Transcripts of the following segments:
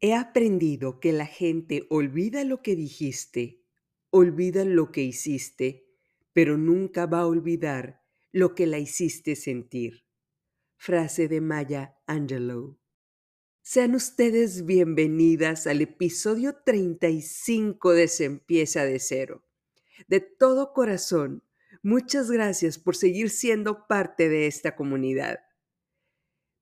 He aprendido que la gente olvida lo que dijiste, olvida lo que hiciste, pero nunca va a olvidar lo que la hiciste sentir. Frase de Maya Angelou. Sean ustedes bienvenidas al episodio 35 de Se empieza de cero. De todo corazón, muchas gracias por seguir siendo parte de esta comunidad.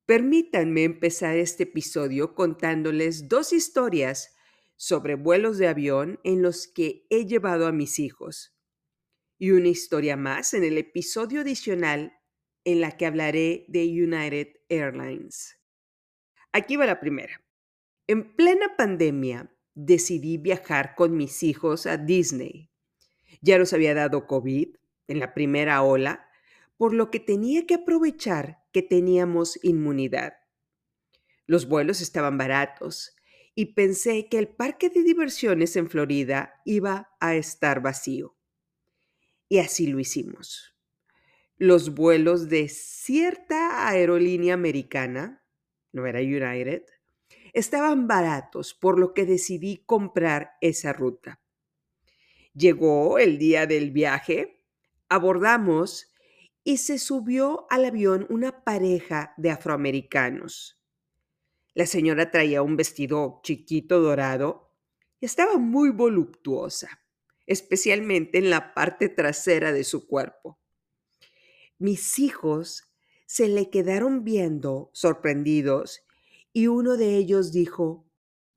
Permítanme empezar este episodio contándoles dos historias sobre vuelos de avión en los que he llevado a mis hijos. Y una historia más en el episodio adicional en la que hablaré de United Airlines. Aquí va la primera. En plena pandemia decidí viajar con mis hijos a Disney. Ya nos había dado COVID en la primera ola por lo que tenía que aprovechar que teníamos inmunidad. Los vuelos estaban baratos y pensé que el parque de diversiones en Florida iba a estar vacío. Y así lo hicimos. Los vuelos de cierta aerolínea americana, no era United, estaban baratos, por lo que decidí comprar esa ruta. Llegó el día del viaje, abordamos y se subió al avión una pareja de afroamericanos. La señora traía un vestido chiquito dorado y estaba muy voluptuosa, especialmente en la parte trasera de su cuerpo. Mis hijos se le quedaron viendo sorprendidos y uno de ellos dijo,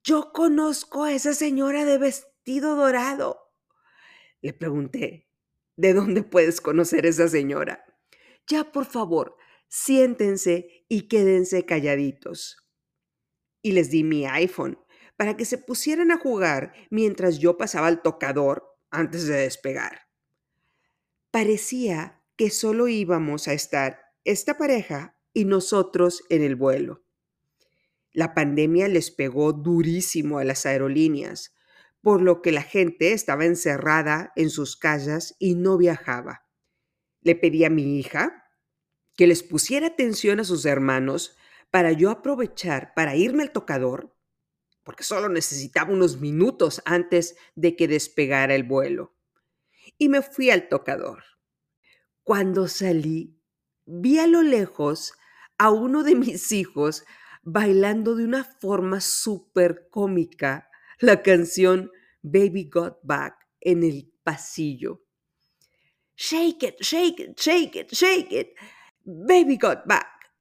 yo conozco a esa señora de vestido dorado. Le pregunté, ¿de dónde puedes conocer a esa señora? Ya por favor, siéntense y quédense calladitos. Y les di mi iPhone para que se pusieran a jugar mientras yo pasaba al tocador antes de despegar. Parecía que solo íbamos a estar esta pareja y nosotros en el vuelo. La pandemia les pegó durísimo a las aerolíneas, por lo que la gente estaba encerrada en sus casas y no viajaba. Le pedí a mi hija que les pusiera atención a sus hermanos para yo aprovechar para irme al tocador, porque solo necesitaba unos minutos antes de que despegara el vuelo. Y me fui al tocador. Cuando salí, vi a lo lejos a uno de mis hijos bailando de una forma súper cómica la canción Baby Got Back en el pasillo. Shake it, shake it, shake it, shake it. Baby Got Back.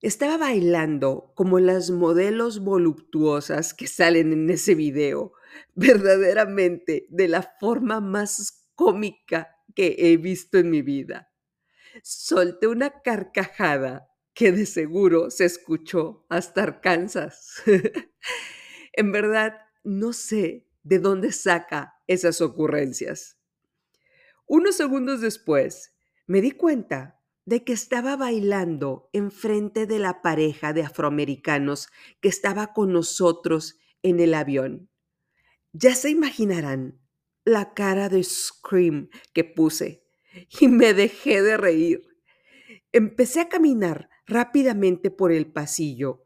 Estaba bailando como las modelos voluptuosas que salen en ese video, verdaderamente de la forma más cómica que he visto en mi vida. Solté una carcajada que de seguro se escuchó hasta Arkansas. en verdad, no sé de dónde saca esas ocurrencias. Unos segundos después, me di cuenta de que estaba bailando enfrente de la pareja de afroamericanos que estaba con nosotros en el avión. Ya se imaginarán la cara de scream que puse y me dejé de reír. Empecé a caminar rápidamente por el pasillo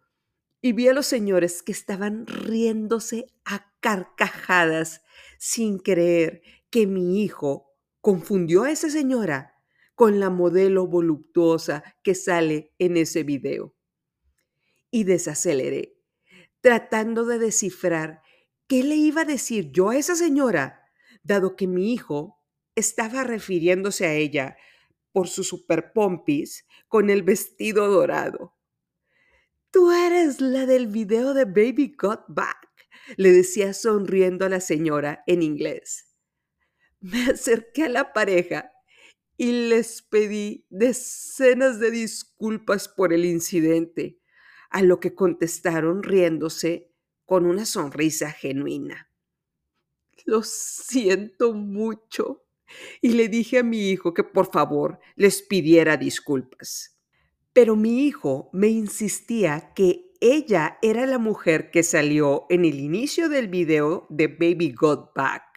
y vi a los señores que estaban riéndose a carcajadas sin creer que mi hijo confundió a esa señora con la modelo voluptuosa que sale en ese video. Y desaceleré, tratando de descifrar qué le iba a decir yo a esa señora, dado que mi hijo estaba refiriéndose a ella por su super pompis con el vestido dorado. Tú eres la del video de Baby Got Back, le decía sonriendo a la señora en inglés me acerqué a la pareja y les pedí decenas de disculpas por el incidente, a lo que contestaron riéndose con una sonrisa genuina. Lo siento mucho. Y le dije a mi hijo que por favor les pidiera disculpas. Pero mi hijo me insistía que ella era la mujer que salió en el inicio del video de Baby Got Back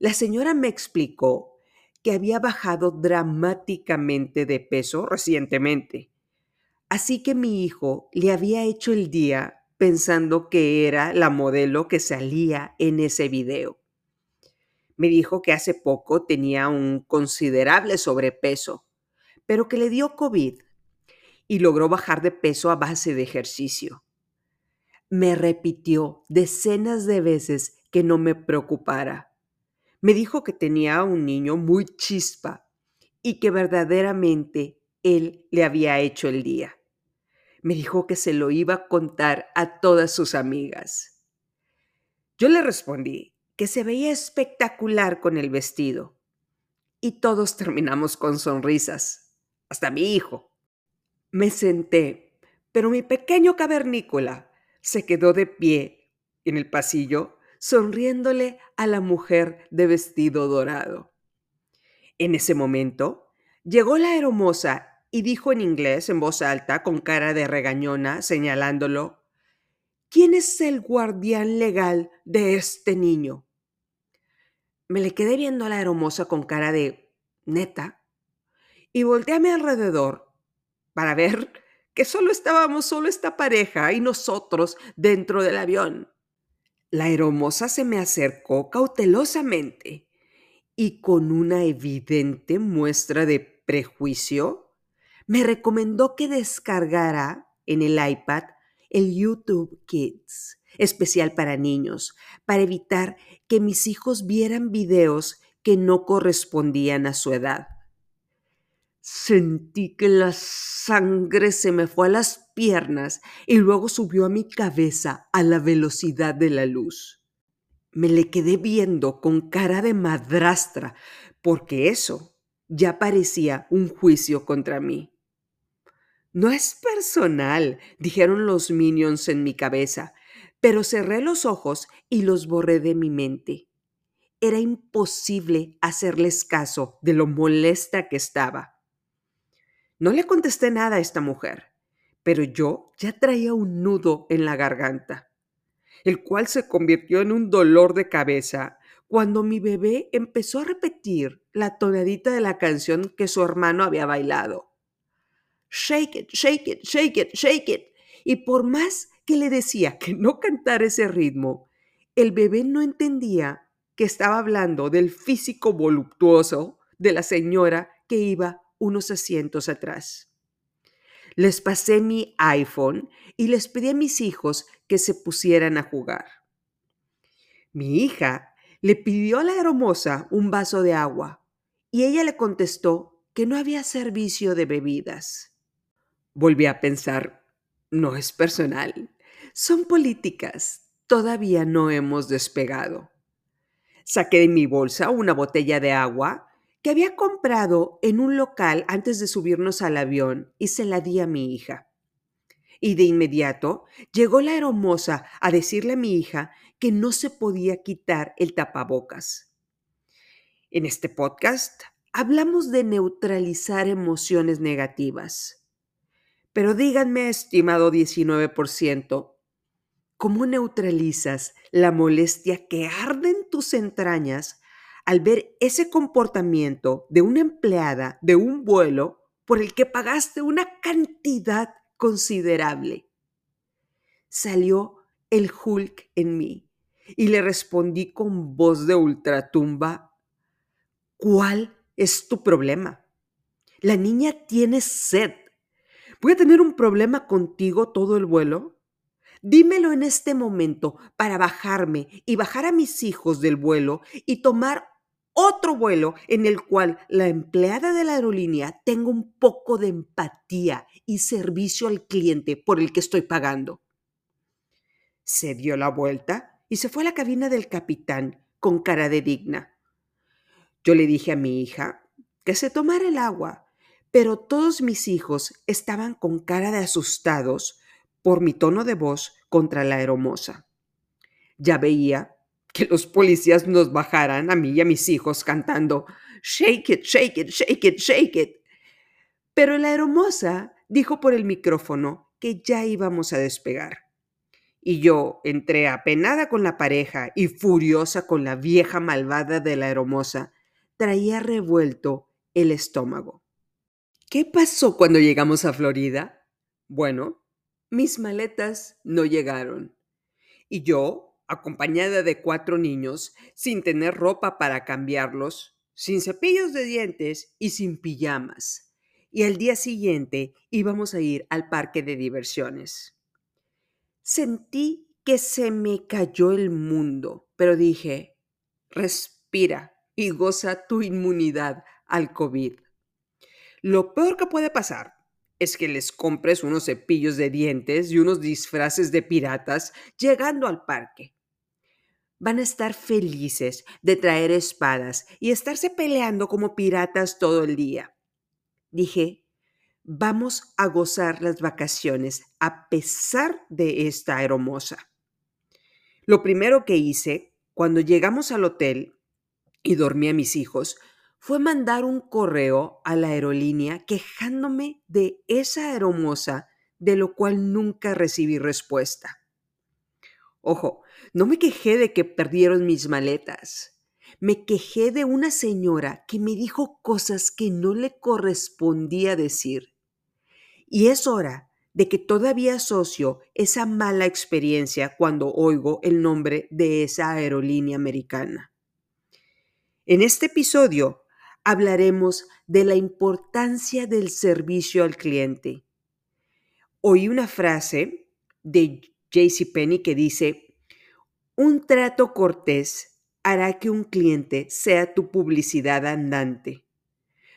la señora me explicó que había bajado dramáticamente de peso recientemente, así que mi hijo le había hecho el día pensando que era la modelo que salía en ese video. Me dijo que hace poco tenía un considerable sobrepeso, pero que le dio COVID y logró bajar de peso a base de ejercicio. Me repitió decenas de veces que no me preocupara. Me dijo que tenía un niño muy chispa y que verdaderamente él le había hecho el día. Me dijo que se lo iba a contar a todas sus amigas. Yo le respondí que se veía espectacular con el vestido. Y todos terminamos con sonrisas, hasta mi hijo. Me senté, pero mi pequeño cavernícola se quedó de pie en el pasillo, sonriéndole a la mujer de vestido dorado. En ese momento, llegó la hermosa y dijo en inglés en voz alta, con cara de regañona, señalándolo, ¿quién es el guardián legal de este niño? Me le quedé viendo a la hermosa con cara de neta y volteé a mi alrededor para ver que solo estábamos solo esta pareja y nosotros dentro del avión. La hermosa se me acercó cautelosamente y con una evidente muestra de prejuicio me recomendó que descargara en el iPad el YouTube Kids, especial para niños, para evitar que mis hijos vieran videos que no correspondían a su edad. Sentí que la sangre se me fue a las y luego subió a mi cabeza a la velocidad de la luz. Me le quedé viendo con cara de madrastra, porque eso ya parecía un juicio contra mí. No es personal, dijeron los minions en mi cabeza, pero cerré los ojos y los borré de mi mente. Era imposible hacerles caso de lo molesta que estaba. No le contesté nada a esta mujer, pero yo ya traía un nudo en la garganta, el cual se convirtió en un dolor de cabeza cuando mi bebé empezó a repetir la tonadita de la canción que su hermano había bailado shake it, shake it, shake it, shake it. Y por más que le decía que no cantara ese ritmo, el bebé no entendía que estaba hablando del físico voluptuoso de la señora que iba unos asientos atrás. Les pasé mi iPhone y les pedí a mis hijos que se pusieran a jugar. Mi hija le pidió a la hermosa un vaso de agua y ella le contestó que no había servicio de bebidas. Volví a pensar, no es personal, son políticas, todavía no hemos despegado. Saqué de mi bolsa una botella de agua que había comprado en un local antes de subirnos al avión y se la di a mi hija. Y de inmediato llegó la hermosa a decirle a mi hija que no se podía quitar el tapabocas. En este podcast hablamos de neutralizar emociones negativas. Pero díganme, estimado 19%, ¿cómo neutralizas la molestia que arde en tus entrañas al ver ese comportamiento de una empleada de un vuelo por el que pagaste una cantidad considerable? Salió el Hulk en mí y le respondí con voz de ultratumba, ¿cuál es tu problema? La niña tiene sed ¿Voy a tener un problema contigo todo el vuelo? Dímelo en este momento para bajarme y bajar a mis hijos del vuelo y tomar otro vuelo en el cual la empleada de la aerolínea tenga un poco de empatía y servicio al cliente por el que estoy pagando. Se dio la vuelta y se fue a la cabina del capitán con cara de digna. Yo le dije a mi hija que se tomara el agua pero todos mis hijos estaban con cara de asustados por mi tono de voz contra la hermosa. Ya veía que los policías nos bajaran a mí y a mis hijos cantando Shake it, shake it, shake it, shake it. Pero la hermosa dijo por el micrófono que ya íbamos a despegar. Y yo, entré apenada con la pareja y furiosa con la vieja malvada de la hermosa, traía revuelto el estómago. ¿Qué pasó cuando llegamos a Florida? Bueno, mis maletas no llegaron. Y yo, acompañada de cuatro niños, sin tener ropa para cambiarlos, sin cepillos de dientes y sin pijamas. Y al día siguiente íbamos a ir al parque de diversiones. Sentí que se me cayó el mundo, pero dije, respira y goza tu inmunidad al COVID. Lo peor que puede pasar es que les compres unos cepillos de dientes y unos disfraces de piratas llegando al parque. Van a estar felices de traer espadas y estarse peleando como piratas todo el día. Dije, vamos a gozar las vacaciones a pesar de esta hermosa. Lo primero que hice cuando llegamos al hotel y dormí a mis hijos fue mandar un correo a la aerolínea quejándome de esa hermosa de lo cual nunca recibí respuesta. Ojo, no me quejé de que perdieron mis maletas. Me quejé de una señora que me dijo cosas que no le correspondía decir. Y es hora de que todavía asocio esa mala experiencia cuando oigo el nombre de esa aerolínea americana. En este episodio hablaremos de la importancia del servicio al cliente. Oí una frase de JC Penny que dice, un trato cortés hará que un cliente sea tu publicidad andante.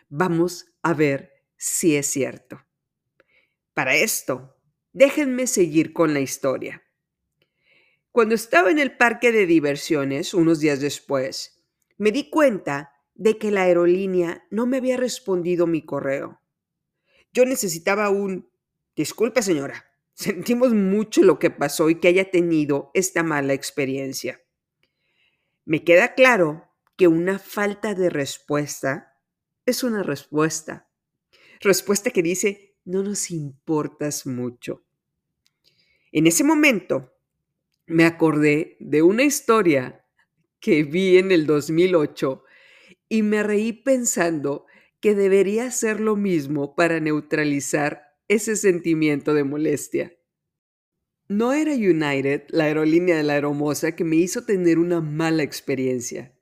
Vamos a ver si es cierto. Para esto, déjenme seguir con la historia. Cuando estaba en el parque de diversiones, unos días después, me di cuenta de que la aerolínea no me había respondido mi correo. Yo necesitaba un... Disculpe, señora. Sentimos mucho lo que pasó y que haya tenido esta mala experiencia. Me queda claro que una falta de respuesta es una respuesta. Respuesta que dice, no nos importas mucho. En ese momento me acordé de una historia que vi en el 2008 y me reí pensando que debería hacer lo mismo para neutralizar ese sentimiento de molestia. No era United, la aerolínea de la Aeromosa, que me hizo tener una mala experiencia.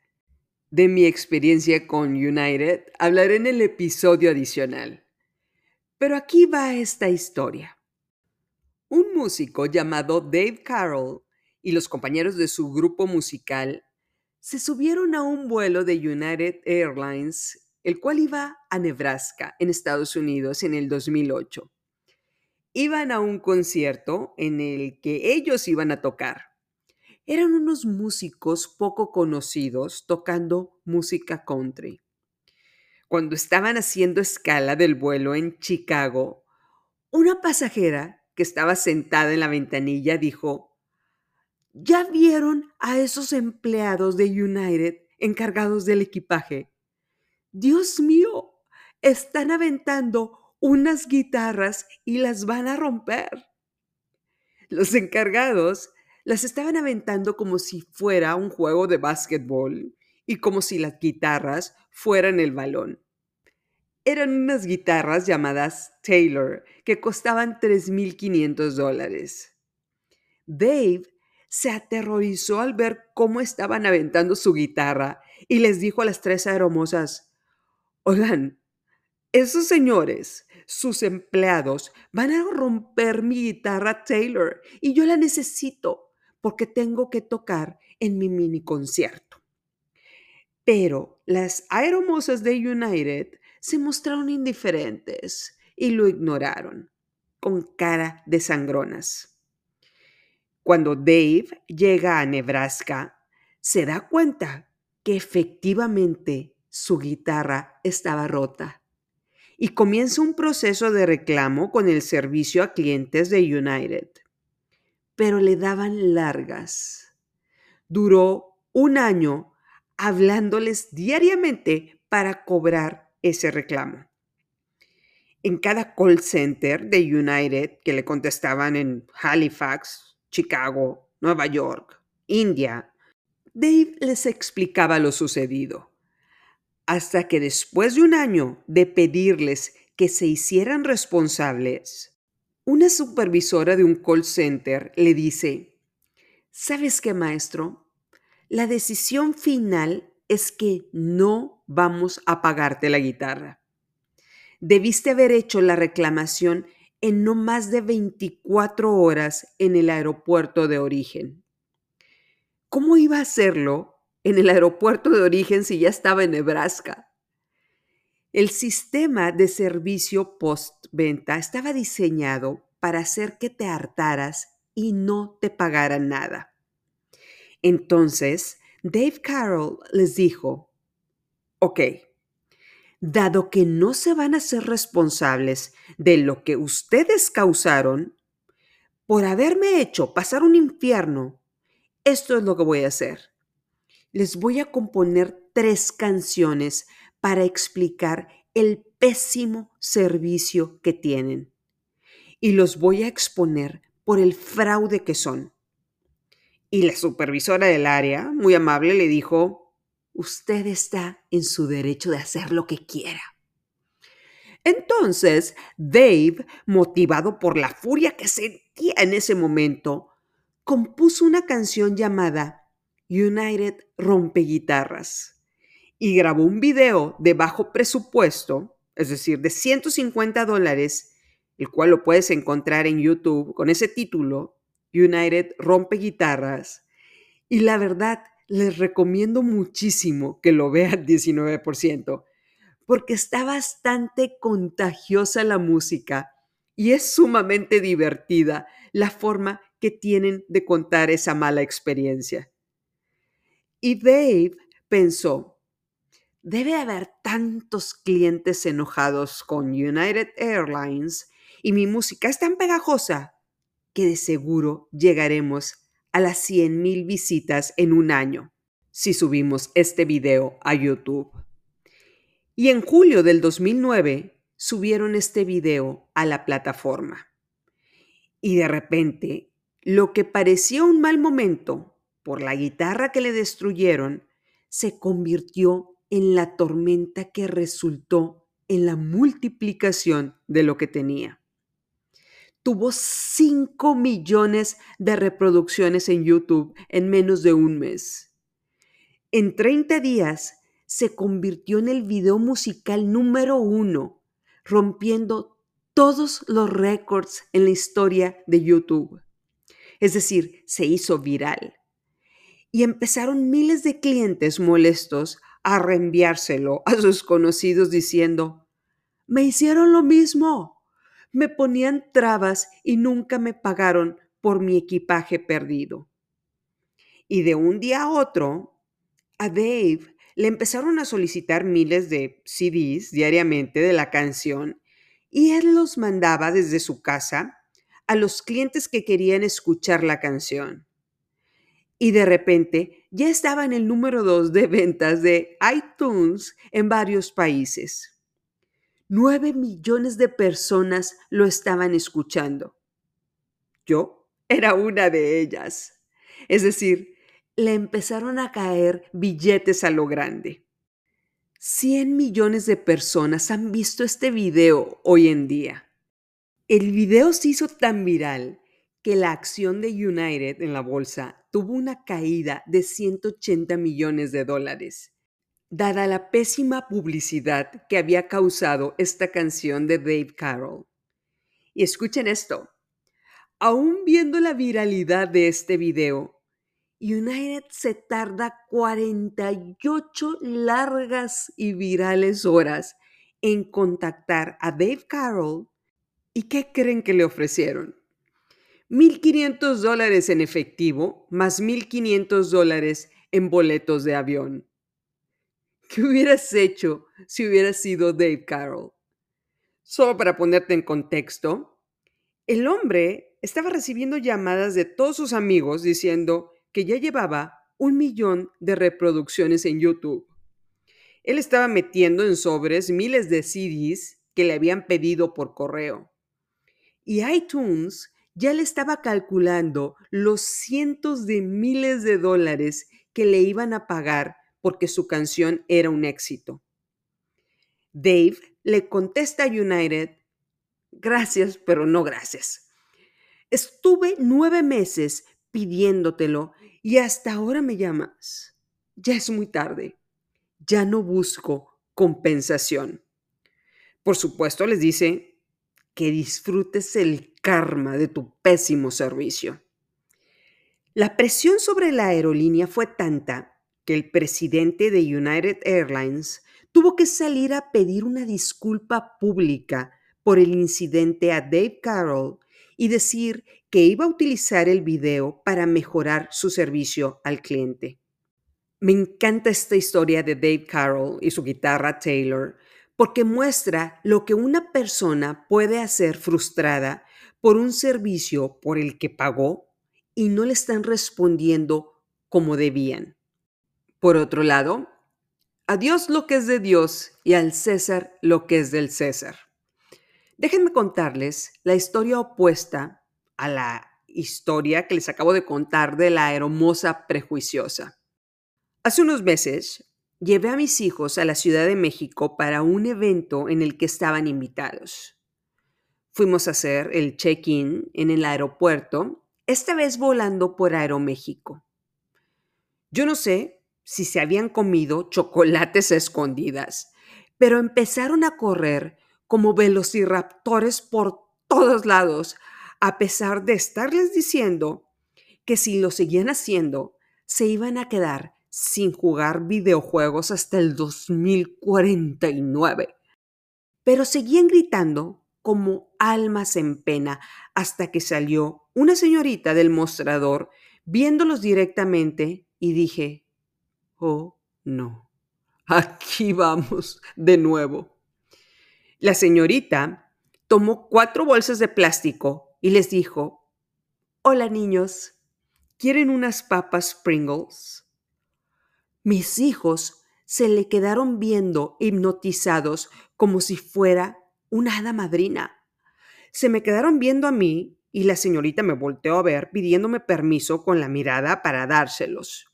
De mi experiencia con United hablaré en el episodio adicional. Pero aquí va esta historia. Un músico llamado Dave Carroll y los compañeros de su grupo musical se subieron a un vuelo de United Airlines, el cual iba a Nebraska, en Estados Unidos, en el 2008. Iban a un concierto en el que ellos iban a tocar. Eran unos músicos poco conocidos tocando música country. Cuando estaban haciendo escala del vuelo en Chicago, una pasajera que estaba sentada en la ventanilla dijo, ¿Ya vieron a esos empleados de United encargados del equipaje? Dios mío, están aventando unas guitarras y las van a romper. Los encargados las estaban aventando como si fuera un juego de básquetbol y como si las guitarras fueran el balón. Eran unas guitarras llamadas Taylor que costaban 3.500 dólares. Dave se aterrorizó al ver cómo estaban aventando su guitarra y les dijo a las tres aeromosas, oigan, esos señores, sus empleados, van a romper mi guitarra Taylor y yo la necesito porque tengo que tocar en mi mini concierto. Pero las aeromosas de United se mostraron indiferentes y lo ignoraron, con cara de sangronas. Cuando Dave llega a Nebraska, se da cuenta que efectivamente su guitarra estaba rota y comienza un proceso de reclamo con el servicio a clientes de United. Pero le daban largas. Duró un año hablándoles diariamente para cobrar ese reclamo. En cada call center de United que le contestaban en Halifax, Chicago, Nueva York, India. Dave les explicaba lo sucedido, hasta que después de un año de pedirles que se hicieran responsables, Una supervisora de un call center le dice, ¿sabes qué, maestro? La decisión final es que no vamos a pagarte la guitarra. Debiste haber hecho la reclamación en no más de 24 horas en el aeropuerto de origen. ¿Cómo iba a hacerlo en el aeropuerto de origen si ya estaba en Nebraska? El sistema de servicio postventa estaba diseñado para hacer que te hartaras y no te pagaran nada. Entonces, Dave Carroll les dijo, ok, dado que no se van a ser responsables de lo que ustedes causaron, por haberme hecho pasar un infierno, esto es lo que voy a hacer. Les voy a componer tres canciones para explicar el pésimo servicio que tienen. Y los voy a exponer por el fraude que son. Y la supervisora del área, muy amable, le dijo, usted está en su derecho de hacer lo que quiera. Entonces, Dave, motivado por la furia que sentía en ese momento, compuso una canción llamada United Rompeguitarras y grabó un video de bajo presupuesto, es decir, de 150 dólares, el cual lo puedes encontrar en YouTube con ese título, United Rompe Guitarras. Y la verdad, les recomiendo muchísimo que lo vean 19%, porque está bastante contagiosa la música y es sumamente divertida la forma que tienen de contar esa mala experiencia. Y Dave pensó, Debe haber tantos clientes enojados con United Airlines y mi música es tan pegajosa que de seguro llegaremos a las 100.000 visitas en un año si subimos este video a YouTube. Y en julio del 2009 subieron este video a la plataforma. Y de repente, lo que parecía un mal momento por la guitarra que le destruyeron, se convirtió en la tormenta que resultó en la multiplicación de lo que tenía. Tuvo 5 millones de reproducciones en YouTube en menos de un mes. En 30 días se convirtió en el video musical número uno, rompiendo todos los récords en la historia de YouTube. Es decir, se hizo viral. Y empezaron miles de clientes molestos a reenviárselo a sus conocidos diciendo, me hicieron lo mismo, me ponían trabas y nunca me pagaron por mi equipaje perdido. Y de un día a otro, a Dave le empezaron a solicitar miles de CDs diariamente de la canción y él los mandaba desde su casa a los clientes que querían escuchar la canción y de repente ya estaba en el número 2 de ventas de iTunes en varios países. 9 millones de personas lo estaban escuchando. Yo era una de ellas. Es decir, le empezaron a caer billetes a lo grande. 100 millones de personas han visto este video hoy en día. El video se hizo tan viral que la acción de United en la bolsa tuvo una caída de 180 millones de dólares, dada la pésima publicidad que había causado esta canción de Dave Carroll. Y escuchen esto, aún viendo la viralidad de este video, United se tarda 48 largas y virales horas en contactar a Dave Carroll. ¿Y qué creen que le ofrecieron? 1.500 dólares en efectivo más 1.500 dólares en boletos de avión. ¿Qué hubieras hecho si hubieras sido Dave Carroll? Solo para ponerte en contexto, el hombre estaba recibiendo llamadas de todos sus amigos diciendo que ya llevaba un millón de reproducciones en YouTube. Él estaba metiendo en sobres miles de CDs que le habían pedido por correo. Y iTunes ya le estaba calculando los cientos de miles de dólares que le iban a pagar porque su canción era un éxito. Dave le contesta a United, Gracias, pero no gracias. Estuve nueve meses pidiéndotelo y hasta ahora me llamas. Ya es muy tarde. Ya no busco compensación. Por supuesto, les dice que disfrutes el karma de tu pésimo servicio. La presión sobre la aerolínea fue tanta el presidente de United Airlines tuvo que salir a pedir una disculpa pública por el incidente a Dave Carroll y decir que iba a utilizar el video para mejorar su servicio al cliente. Me encanta esta historia de Dave Carroll y su guitarra Taylor porque muestra lo que una persona puede hacer frustrada por un servicio por el que pagó y no le están respondiendo como debían. Por otro lado, a Dios lo que es de Dios y al César lo que es del César. Déjenme contarles la historia opuesta a la historia que les acabo de contar de la hermosa prejuiciosa. Hace unos meses llevé a mis hijos a la Ciudad de México para un evento en el que estaban invitados. Fuimos a hacer el check-in en el aeropuerto, esta vez volando por Aeroméxico. Yo no sé si se habían comido chocolates escondidas, pero empezaron a correr como velociraptores por todos lados, a pesar de estarles diciendo que si lo seguían haciendo, se iban a quedar sin jugar videojuegos hasta el 2049. Pero seguían gritando como almas en pena hasta que salió una señorita del mostrador viéndolos directamente y dije, oh no, aquí vamos de nuevo. La señorita tomó cuatro bolsas de plástico y les dijo, Hola niños, ¿quieren unas papas Pringles? Mis hijos se le quedaron viendo hipnotizados como si fuera una hada madrina. Se me quedaron viendo a mí y la señorita me volteó a ver pidiéndome permiso con la mirada para dárselos.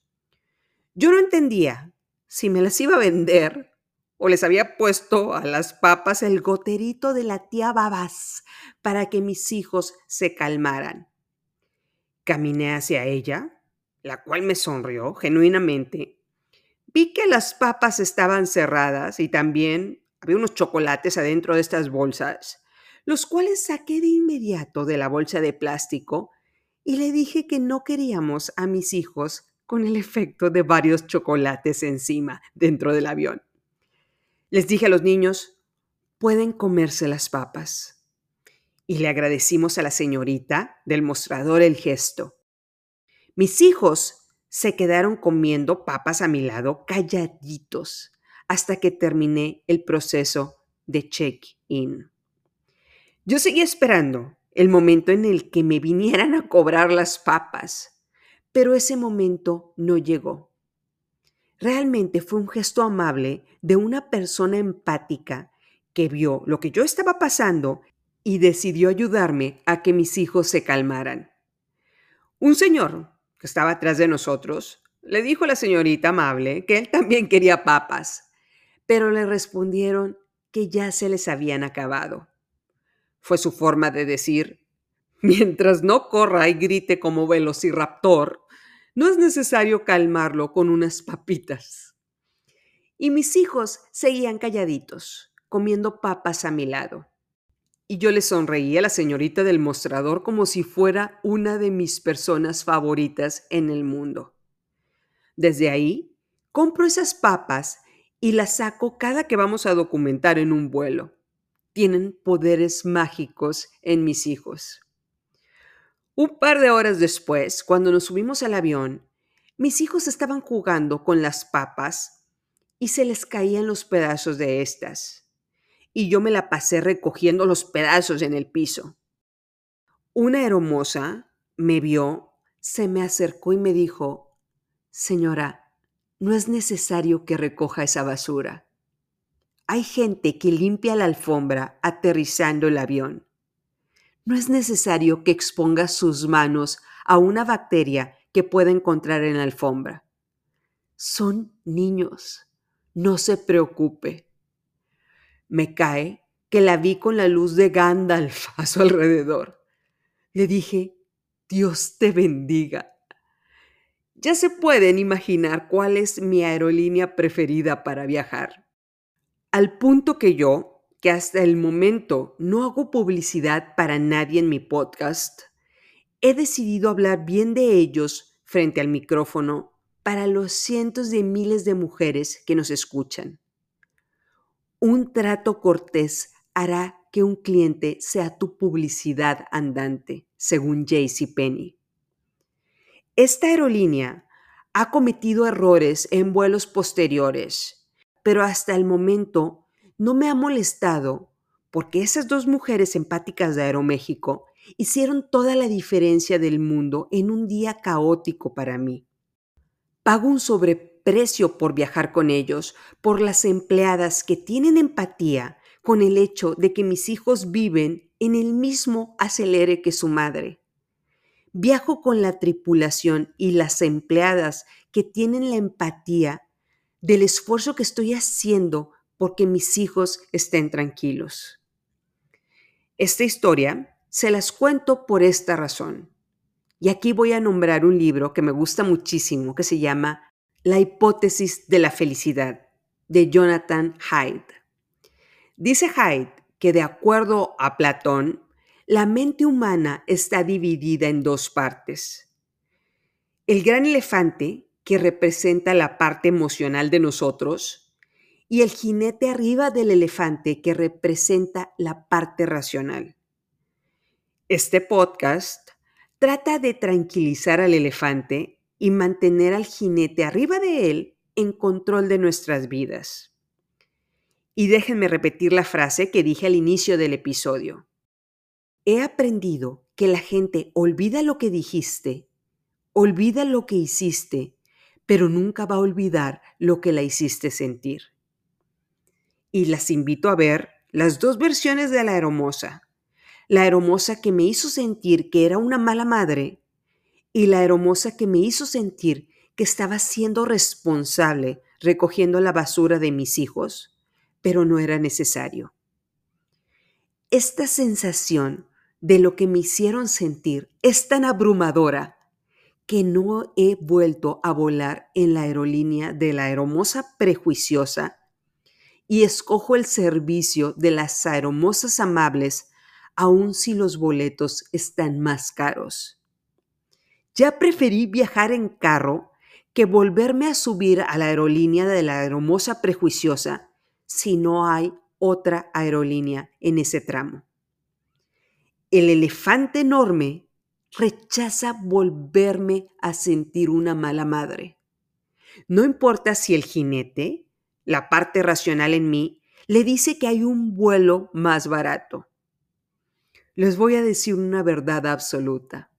Yo no entendía si me las iba a vender o les había puesto a las papas el goterito de la tía Babas para que mis hijos se calmaran. Caminé hacia ella, la cual me sonrió genuinamente. Vi que las papas estaban cerradas y también había unos chocolates adentro de estas bolsas, los cuales saqué de inmediato de la bolsa de plástico y le dije que no queríamos a mis hijos con el efecto de varios chocolates encima dentro del avión. Les dije a los niños, pueden comerse las papas. Y le agradecimos a la señorita del mostrador el gesto. Mis hijos se quedaron comiendo papas a mi lado calladitos hasta que terminé el proceso de check-in. Yo seguía esperando el momento en el que me vinieran a cobrar las papas, pero ese momento no llegó. Realmente fue un gesto amable de una persona empática que vio lo que yo estaba pasando y decidió ayudarme a que mis hijos se calmaran. Un señor que estaba atrás de nosotros le dijo a la señorita amable que él también quería papas, pero le respondieron que ya se les habían acabado. Fue su forma de decir, mientras no corra y grite como velociraptor, no es necesario calmarlo con unas papitas. Y mis hijos seguían calladitos, comiendo papas a mi lado. Y yo le sonreí a la señorita del mostrador como si fuera una de mis personas favoritas en el mundo. Desde ahí, compro esas papas y las saco cada que vamos a documentar en un vuelo. Tienen poderes mágicos en mis hijos. Un par de horas después, cuando nos subimos al avión, mis hijos estaban jugando con las papas y se les caían los pedazos de estas. Y yo me la pasé recogiendo los pedazos en el piso. Una hermosa me vio, se me acercó y me dijo, Señora, no es necesario que recoja esa basura. Hay gente que limpia la alfombra aterrizando el avión no es necesario que exponga sus manos a una bacteria que pueda encontrar en la alfombra. Son niños. No se preocupe. Me cae que la vi con la luz de Gandalf a su alrededor. Le dije, Dios te bendiga. Ya se pueden imaginar cuál es mi aerolínea preferida para viajar. Al punto que yo, que hasta el momento no hago publicidad para nadie en mi podcast, he decidido hablar bien de ellos frente al micrófono para los cientos de miles de mujeres que nos escuchan. Un trato cortés hará que un cliente sea tu publicidad andante, según Penny. Esta aerolínea ha cometido errores en vuelos posteriores, pero hasta el momento no me ha molestado porque esas dos mujeres empáticas de Aeroméxico hicieron toda la diferencia del mundo en un día caótico para mí. Pago un sobreprecio por viajar con ellos, por las empleadas que tienen empatía con el hecho de que mis hijos viven en el mismo acelere que su madre. Viajo con la tripulación y las empleadas que tienen la empatía del esfuerzo que estoy haciendo porque mis hijos estén tranquilos. Esta historia se las cuento por esta razón. Y aquí voy a nombrar un libro que me gusta muchísimo, que se llama La hipótesis de la felicidad, de Jonathan Haidt. Dice Haidt que de acuerdo a Platón, la mente humana está dividida en dos partes. El gran elefante, que representa la parte emocional de nosotros, y el jinete arriba del elefante que representa la parte racional. Este podcast trata de tranquilizar al elefante y mantener al jinete arriba de él en control de nuestras vidas. Y déjenme repetir la frase que dije al inicio del episodio. He aprendido que la gente olvida lo que dijiste, olvida lo que hiciste, pero nunca va a olvidar lo que la hiciste sentir y las invito a ver las dos versiones de la hermosa. La hermosa que me hizo sentir que era una mala madre y la hermosa que me hizo sentir que estaba siendo responsable recogiendo la basura de mis hijos, pero no era necesario. Esta sensación de lo que me hicieron sentir es tan abrumadora que no he vuelto a volar en la aerolínea de la hermosa prejuiciosa y escojo el servicio de las aeromosas amables, aun si los boletos están más caros. Ya preferí viajar en carro que volverme a subir a la aerolínea de la aeromosa prejuiciosa si no hay otra aerolínea en ese tramo. El elefante enorme rechaza volverme a sentir una mala madre. No importa si el jinete, la parte racional en mí, le dice que hay un vuelo más barato. Les voy a decir una verdad absoluta.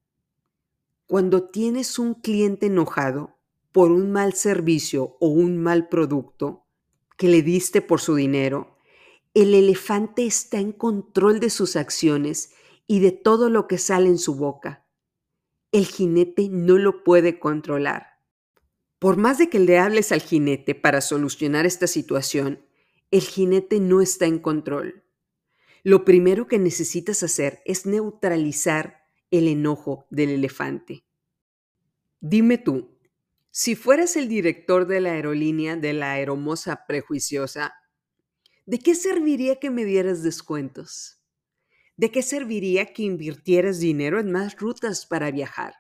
Cuando tienes un cliente enojado por un mal servicio o un mal producto que le diste por su dinero, el elefante está en control de sus acciones y de todo lo que sale en su boca. El jinete no lo puede controlar. Por más de que le hables al jinete para solucionar esta situación, el jinete no está en control. Lo primero que necesitas hacer es neutralizar el enojo del elefante. Dime tú, si fueras el director de la aerolínea de la aeromosa prejuiciosa, ¿de qué serviría que me dieras descuentos? ¿De qué serviría que invirtieras dinero en más rutas para viajar?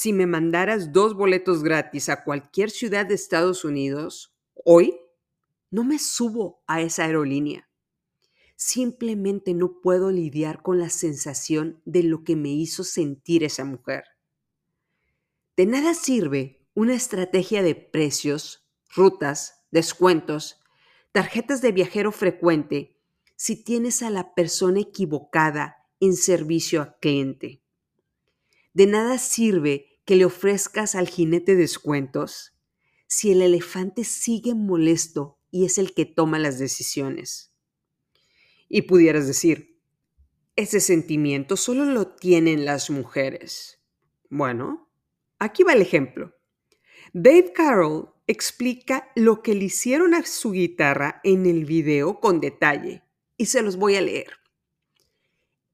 Si me mandaras dos boletos gratis a cualquier ciudad de Estados Unidos, hoy no me subo a esa aerolínea. Simplemente no puedo lidiar con la sensación de lo que me hizo sentir esa mujer. De nada sirve una estrategia de precios, rutas, descuentos, tarjetas de viajero frecuente si tienes a la persona equivocada en servicio a cliente. De nada sirve que le ofrezcas al jinete descuentos si el elefante sigue molesto y es el que toma las decisiones. Y pudieras decir, ese sentimiento solo lo tienen las mujeres. Bueno, aquí va el ejemplo. Dave Carroll explica lo que le hicieron a su guitarra en el video con detalle. y se los voy a leer.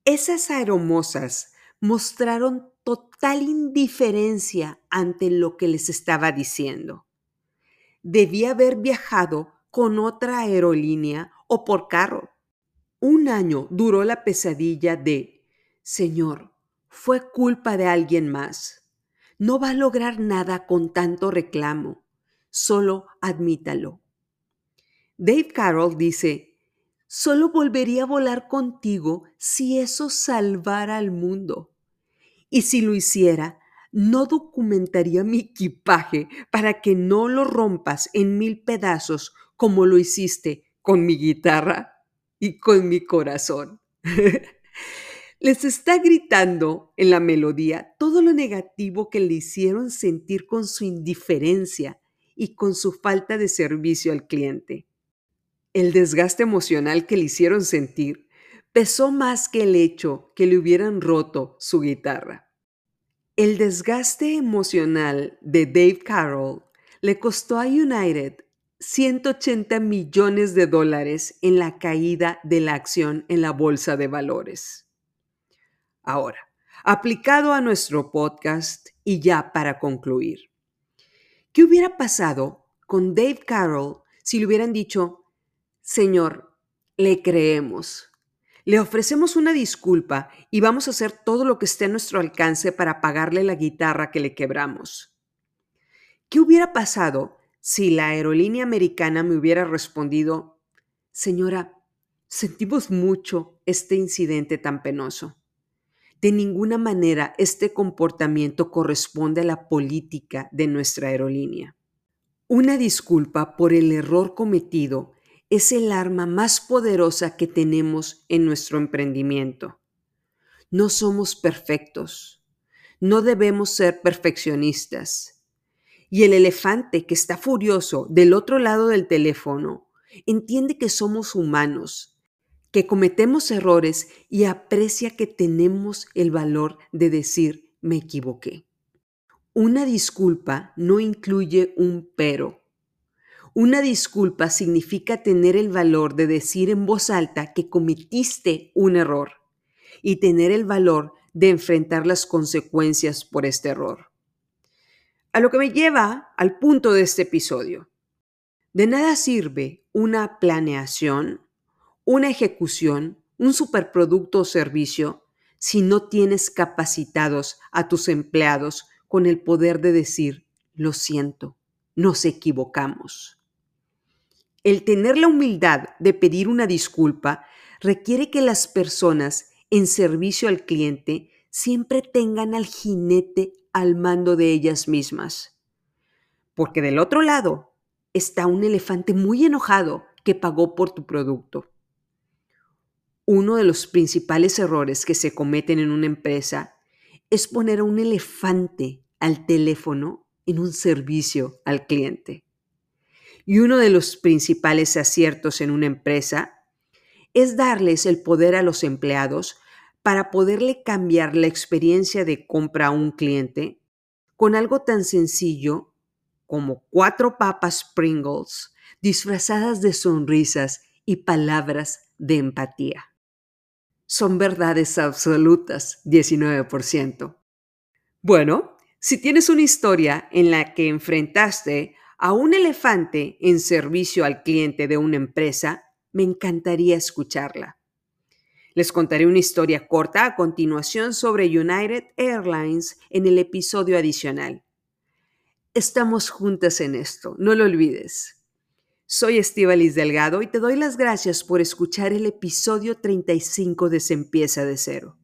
Esas aeromosas mostraron total indiferencia ante lo que les estaba diciendo. Debía haber viajado con otra aerolínea o por carro. Un año duró la pesadilla de, Señor, fue culpa de alguien más. No va a lograr nada con tanto reclamo. Solo admítalo. Dave Carroll dice, solo volvería a volar contigo si eso salvara al mundo. Y si lo hiciera, no documentaría mi equipaje para que no lo rompas en mil pedazos como lo hiciste con mi guitarra y con mi corazón. Les está gritando en la melodía todo lo negativo que le hicieron sentir con su indiferencia y con su falta de servicio al cliente. El desgaste emocional que le hicieron sentir pesó más que el hecho que le hubieran roto su guitarra. El desgaste emocional de Dave Carroll le costó a United 180 millones de dólares en la caída de la acción en la bolsa de valores. Ahora, aplicado a nuestro podcast y ya para concluir, ¿qué hubiera pasado con Dave Carroll si le hubieran dicho, Señor, le creemos, le ofrecemos una disculpa y vamos a hacer todo lo que esté a nuestro alcance para pagarle la guitarra que le quebramos? ¿Qué hubiera pasado si la aerolínea americana me hubiera respondido, Señora, sentimos mucho este incidente tan penoso? De ninguna manera este comportamiento corresponde a la política de nuestra aerolínea. Una disculpa por el error cometido es el arma más poderosa que tenemos en nuestro emprendimiento. No somos perfectos. No debemos ser perfeccionistas. Y el elefante que está furioso del otro lado del teléfono entiende que somos humanos que cometemos errores y aprecia que tenemos el valor de decir me equivoqué. Una disculpa no incluye un pero. Una disculpa significa tener el valor de decir en voz alta que cometiste un error y tener el valor de enfrentar las consecuencias por este error. A lo que me lleva al punto de este episodio. De nada sirve una planeación una ejecución, un superproducto o servicio si no tienes capacitados a tus empleados con el poder de decir, lo siento, nos equivocamos. El tener la humildad de pedir una disculpa requiere que las personas en servicio al cliente siempre tengan al jinete al mando de ellas mismas. Porque del otro lado está un elefante muy enojado que pagó por tu producto. Uno de los principales errores que se cometen en una empresa es poner a un elefante al teléfono en un servicio al cliente. Y uno de los principales aciertos en una empresa es darles el poder a los empleados para poderle cambiar la experiencia de compra a un cliente con algo tan sencillo como cuatro papas Pringles disfrazadas de sonrisas y palabras de empatía son verdades absolutas, 19%. Bueno, si tienes una historia en la que enfrentaste a un elefante en servicio al cliente de una empresa, me encantaría escucharla. Les contaré una historia corta a continuación sobre United Airlines en el episodio adicional. Estamos juntas en esto, no lo olvides. Soy Estivalis Delgado y te doy las gracias por escuchar el episodio 35 de Se empieza de cero.